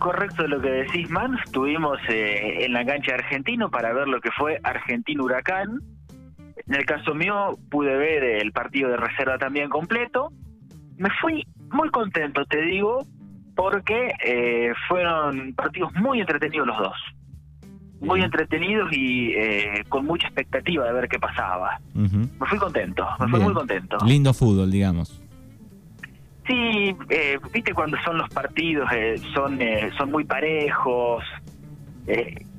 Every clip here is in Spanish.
correcto lo que decís, Man. Estuvimos eh, en la cancha de Argentino para ver lo que fue Argentino-Huracán. En el caso mío, pude ver el partido de reserva también completo. Me fui muy contento, te digo, porque eh, fueron partidos muy entretenidos los dos. Muy entretenidos y eh, con mucha expectativa de ver qué pasaba. Me fui contento, me fui muy contento. Lindo fútbol, digamos. Sí, eh, viste cuando son los partidos, son, son muy parejos,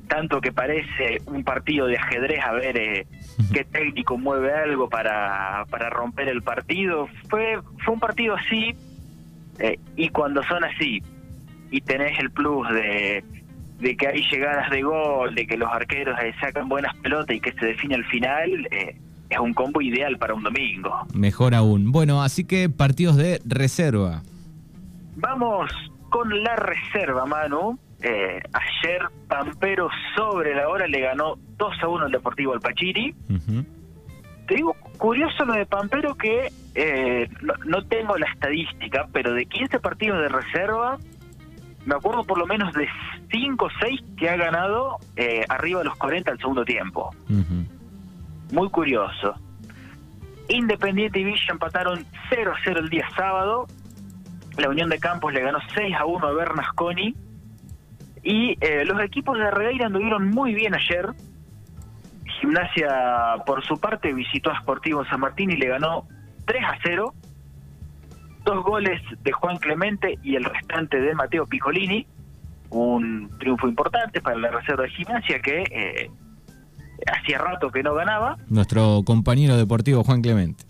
tanto que parece un partido de ajedrez a ver qué técnico mueve algo para, para romper el partido. Fue, fue un partido así, eh, y cuando son así, y tenés el plus de, que hay llegadas de gol, de que los arqueros eh, sacan buenas pelotas y que se define al final, eh, es un combo ideal para un domingo. Mejor aún. Bueno, así que partidos de reserva. Vamos con la reserva, Manu. ayer Pampero sobre la hora le ganó 2 a 1 al Deportivo Alpachiri. Te digo, curioso lo de Pampero que eh, no, tengo la estadística, pero de 15 partidos de reserva, me acuerdo por lo menos de 5 o 6 que ha ganado eh, arriba de los 40 al segundo tiempo. Muy curioso. Independiente y Villa empataron 0 a 0 el día sábado. La Unión de Campos le ganó 6 a 1 a Bernasconi. Y eh, los equipos de Regueira anduvieron muy bien ayer. Gimnasia, por su parte, visitó a Sportivo San Martín y le ganó 3 a 0. Dos goles de Juan Clemente y el restante de Mateo Piccolini. Un triunfo importante para la reserva de Gimnasia que eh, hacía rato que no ganaba. Nuestro compañero deportivo Juan Clemente.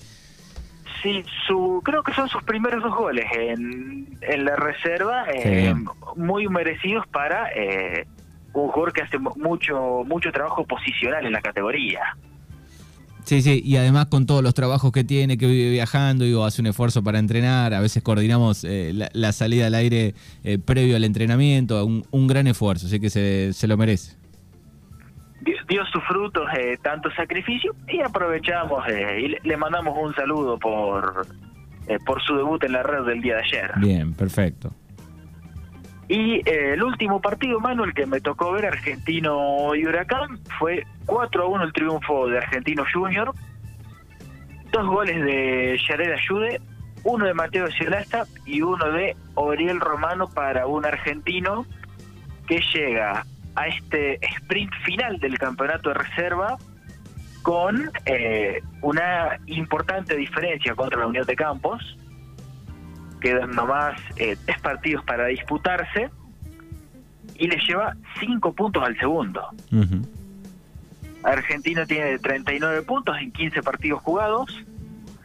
Sí, su, creo que son sus primeros dos goles en, la reserva, eh, muy merecidos para eh, un jugador que hace mucho mucho trabajo posicional en la categoría. Sí, sí, y además con todos los trabajos que tiene, que vive viajando, digo, hace un esfuerzo para entrenar, a veces coordinamos eh, la, salida al aire eh, previo al entrenamiento, un, un, gran esfuerzo, así que se, se lo merece. Dio, sus frutos eh, tanto sacrificio y aprovechamos y le, mandamos un saludo por, por su debut en la red del día de ayer. Bien, perfecto. Y eh, el último partido, Manuel, que me tocó ver, Argentino y Huracán, fue 4 a 1 el triunfo de Argentino Junior. Dos goles de Yared Ayude, uno de Mateo Ciolasta y uno de Oriel Romano para un argentino que llega a este sprint final del campeonato de reserva con eh, una importante diferencia contra la Unión de Campos quedan nomás eh, tres partidos para disputarse y le lleva cinco puntos al segundo. Argentina tiene 39 puntos en 15 partidos jugados,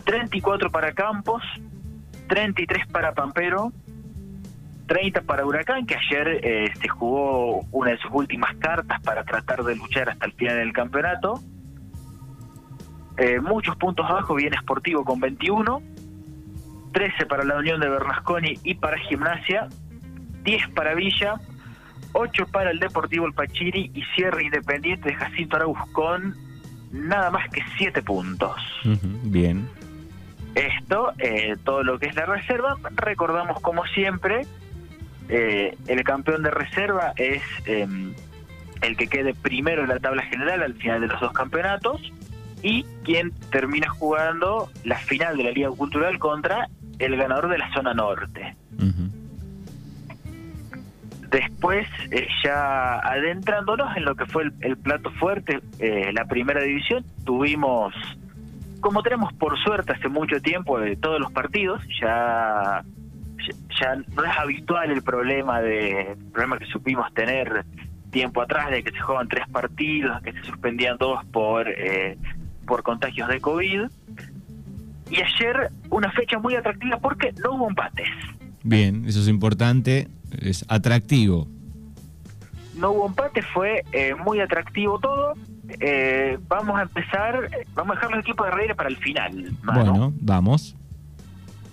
34 para Campos, 33 para Pampero, 30 para Huracán, que ayer se jugó una de sus últimas cartas para tratar de luchar hasta el final del campeonato. Eh, muchos puntos abajo viene Sportivo con 21, 13 para la Unión de Bernasconi y para Gimnasia, 10 para Villa, 8 para el Deportivo El Pachiri y cierre Independiente de Jacinto Arauz con nada más que 7 puntos. bien. Esto, eh, todo lo que es la reserva, recordamos como siempre, eh, el campeón de reserva es em, el que quede primero en la tabla general al final de los dos campeonatos y quien termina jugando la final de la Liga Cultural contra el ganador de la zona norte. Después, eh, ya adentrándonos en lo que fue el, plato fuerte, eh, la primera división, tuvimos, como tenemos por suerte hace mucho tiempo de todos los partidos, ya, ya no es habitual el problema de problema que supimos tener tiempo atrás de que se juegan tres partidos, que se suspendían dos por eh, por contagios de COVID y ayer una fecha muy atractiva porque no hubo empates. Bien, eso es importante, es atractivo. No hubo empate, fue eh, muy atractivo todo. Eh, vamos a empezar, vamos a dejar los equipos de Reira para el final. Bueno, vamos.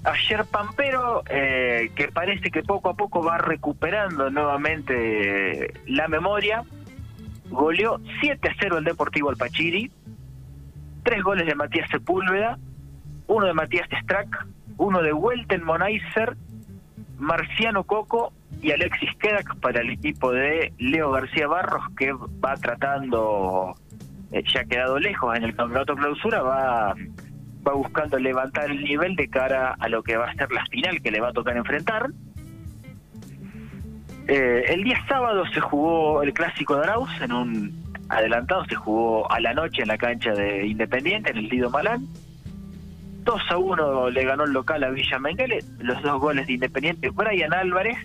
Ayer Pampero, eh, que parece que poco a poco va recuperando nuevamente la memoria, goleó 7 a 0 el Deportivo Alpachiri, tres goles de Matías Sepúlveda, uno de Matías Strack, uno de Welten Monaiser, Marciano Coco y Alexis Kedak para el equipo de Leo García Barros, que va tratando, eh, ya ha quedado lejos en el campeonato clausura, va, va buscando levantar el nivel de cara a lo que va a ser la final que le va a tocar enfrentar. Eh, el día sábado se jugó el clásico de Arauz en un adelantado, se jugó a la noche en la cancha de Independiente, en el Lido Malán. 2 a 1 le ganó el local a Villa Menguele, los dos goles de Independiente, Brian Álvarez.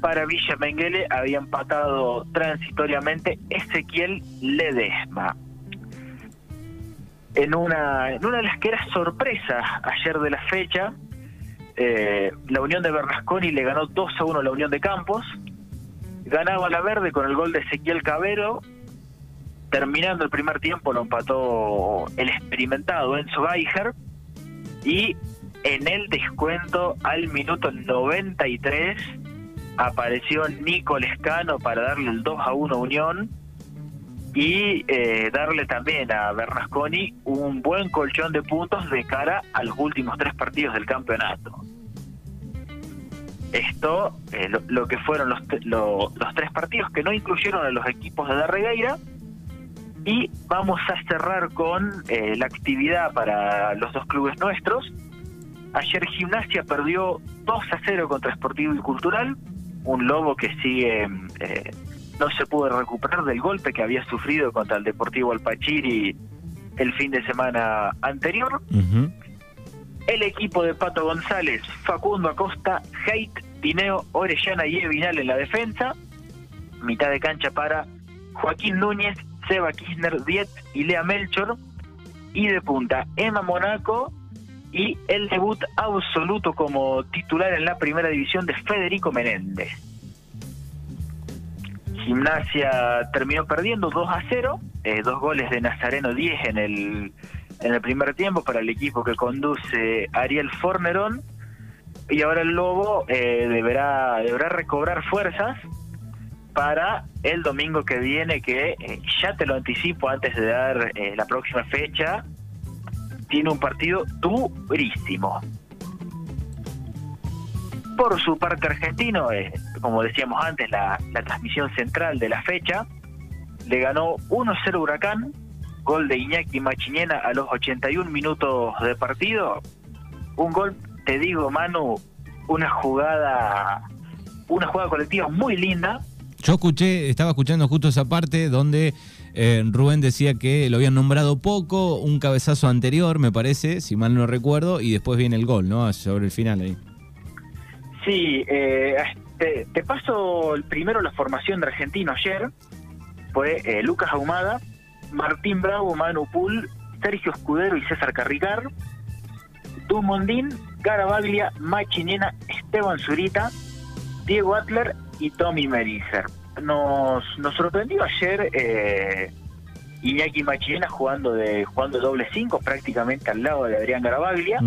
Para Villa Menguele había empatado transitoriamente Ezequiel Ledesma. En una, en una de las que era sorpresa ayer de la fecha, eh, la Unión de Bernasconi le ganó 2 a 1 a la Unión de Campos. Ganaba la verde con el gol de Ezequiel Cabero. Terminando el primer tiempo lo empató el experimentado Enzo Geiger. Y en el descuento al minuto 93 apareció Nico Lescano para darle el 2 a 1 Unión y eh, darle también a Bernasconi un buen colchón de puntos de cara a los últimos tres partidos del campeonato. Esto, eh, lo, que fueron los, los tres partidos que no incluyeron a los equipos de Darregueira. Y vamos a cerrar con eh, la actividad para los dos clubes nuestros. Ayer Gimnasia perdió 2 a 0 contra Sportivo y Cultural, un lobo que sigue, eh, no se pudo recuperar del golpe que había sufrido contra el Deportivo Alpachiri el fin de semana anterior. El equipo de Pato González, Facundo Acosta, Haidt, Tineo, Orellana y Evinal en la defensa. Mitad de cancha para Joaquín Núñez, Seba Kirchner, Diet y Lea Melchor. Y de punta, Emma Monaco y el debut absoluto como titular en la primera división de Federico Menéndez. Gimnasia terminó perdiendo 2 a 0, eh, dos goles de Nazareno 10 en el en el primer tiempo para el equipo que conduce Ariel Fornerón. Y ahora el Lobo eh, deberá deberá recobrar fuerzas para el domingo que viene que eh, ya te lo anticipo antes de dar la próxima fecha. Tiene un partido durísimo. Por su parte argentino como decíamos antes la, la transmisión central de la fecha le ganó 1-0 Huracán gol de Iñaki Machiñena a los 81 minutos de partido. Un gol, te digo, Manu, una jugada, una jugada colectiva muy linda. Yo escuché, estaba escuchando justo esa parte donde eh, Rubén decía que lo habían nombrado poco, un cabezazo anterior, me parece, si mal no recuerdo, y después viene el gol, ¿no? Sobre el final ahí. Sí, eh, te, paso el primero la formación de Argentino ayer. Fue eh, Lucas Ahumada, Martín Bravo, Manu Pool, Sergio Escudero y César Carricar, Dumondín, Garabaglia, Machinena, Esteban Zurita, Diego Atler y Tommy Merizer. Nos, nos sorprendió ayer eh, Iñaki Machinena jugando de jugando doble 5 prácticamente al lado de Adrián Garabaglia.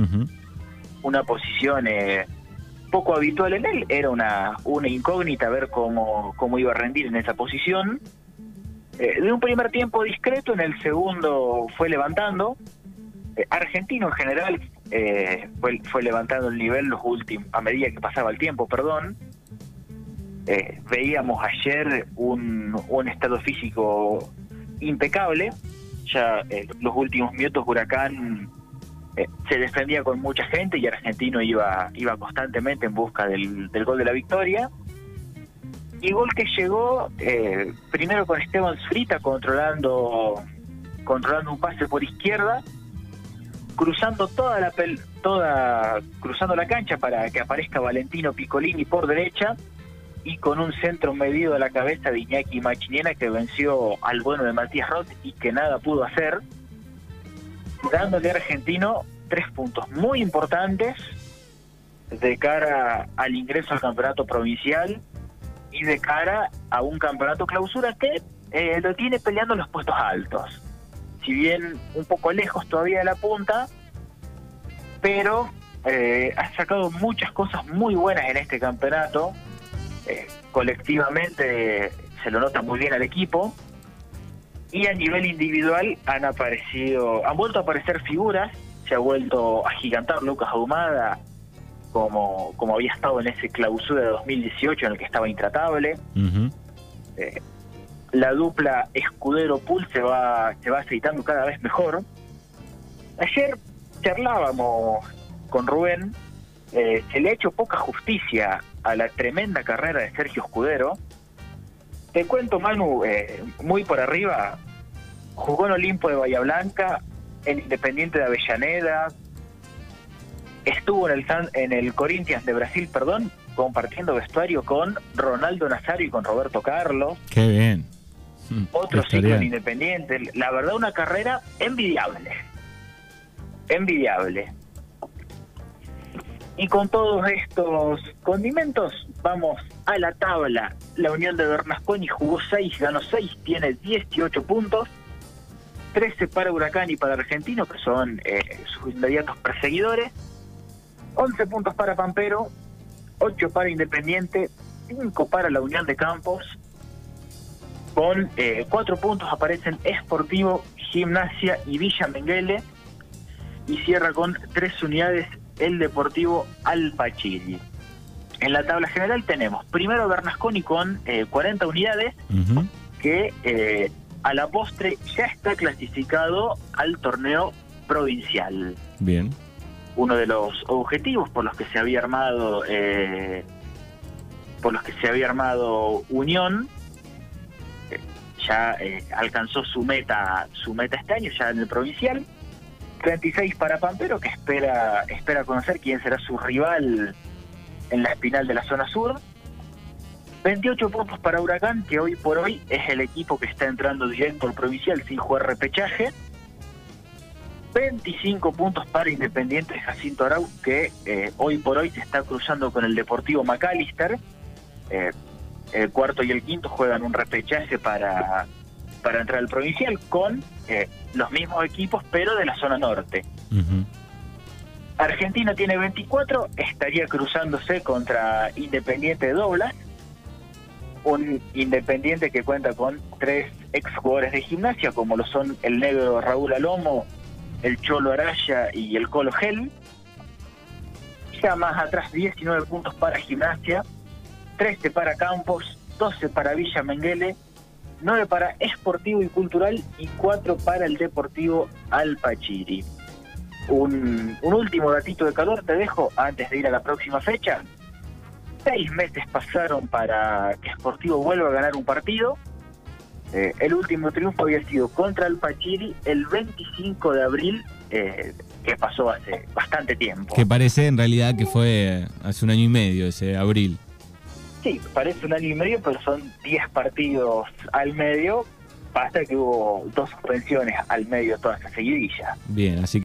Una posición eh, poco habitual en él, era una, una incógnita ver cómo, cómo iba a rendir en esa posición. Eh, de un primer tiempo discreto, en el segundo fue levantando. Eh, Argentino en general eh, fue, fue levantando el nivel los últimos, a medida que pasaba el tiempo, perdón. veíamos ayer un, un estado físico impecable. Ya los últimos minutos Huracán se defendía con mucha gente y Argentino iba, iba constantemente en busca del, gol de la victoria. Y gol que llegó eh, primero con Esteban Zurita controlando controlando un pase por izquierda cruzando toda la toda cruzando la cancha para que aparezca Valentino Piccolini por derecha y con un centro medido a la cabeza de Iñaki Machiniena que venció al bueno de Matías Roth y que nada pudo hacer dándole a Argentino tres puntos muy importantes de cara al ingreso al campeonato provincial y de cara a un campeonato clausura que eh, lo tiene peleando los puestos altos. Si bien un poco lejos todavía de la punta, pero eh, ha sacado muchas cosas muy buenas en este campeonato. Eh, colectivamente se lo nota muy bien al equipo. Y a nivel individual han aparecido, han vuelto a aparecer figuras. Se ha vuelto a gigantar Lucas Ahumada como, como había estado en ese clausura de 2018 en el que estaba intratable. Eh, la dupla Escudero-Pool se va, se va aceitando cada vez mejor. Ayer charlábamos con Rubén, eh, se le ha hecho poca justicia a la tremenda carrera de Sergio Escudero. Te cuento, Manu, eh, muy por arriba, jugó en Olimpo de Bahía Blanca, en Independiente de Avellaneda, estuvo en el, en el Corinthians de Brasil, perdón, compartiendo vestuario con Ronaldo Nazario y con Roberto Carlos. Qué bien. Hmm, Otro ciclo en Independiente. La verdad, una carrera envidiable. Envidiable. Y con todos estos condimentos, vamos a la tabla. La Unión de Bernasconi jugó 6, ganó 6, tiene 18 puntos. 13 para Huracán y para Argentino, que son eh, sus inmediatos perseguidores. 11 puntos para Pampero, 8 para Independiente, 5 para la Unión de Campos. Con 4 eh, puntos aparecen Esportivo, Gimnasia y Villa Menguele. Y cierra con 3 unidades el Deportivo Alpachiri. En la tabla general tenemos primero Bernasconi con 40 eh, unidades, que eh, a la postre ya está clasificado al torneo provincial. Bien. Uno de los objetivos por los que se había armado, eh, por los que se había armado Unión, ya alcanzó su meta, su meta este año ya en el provincial 36 para Pampero, que espera, espera conocer quién será su rival en la espinal de la zona sur. 28 puntos para Huracán, que hoy por hoy es el equipo que está entrando directo al provincial sin jugar repechaje. 25 puntos para Independiente Jacinto Arau, que eh, hoy por hoy se está cruzando con el Deportivo McAllister. Eh, el cuarto y el quinto juegan un repechaje para para entrar al provincial con eh, los mismos equipos, pero de la zona norte. Argentina tiene 24, estaría cruzándose contra Independiente de Doblas, un Independiente que cuenta con tres ex jugadores de gimnasia, como lo son el negro Raúl Alomo, el Cholo Araya y el Colo Gel. Ya más atrás 19 puntos para gimnasia, 13 para Campos, 12 para Villa Menguele 9 para Esportivo y Cultural y 4 para el Deportivo Alpachiri. Un, un último datito de calor te dejo antes de ir a la próxima fecha. Seis meses pasaron para que Esportivo vuelva a ganar un partido. Eh, el último triunfo había sido contra Alpachiri el 25 de abril, eh, que pasó hace bastante tiempo. Que parece en realidad que fue hace un año y medio ese abril. Sí, parece un año y medio, pero son 10 partidos al medio. Basta que hubo dos suspensiones al medio toda esa seguidilla. Bien, así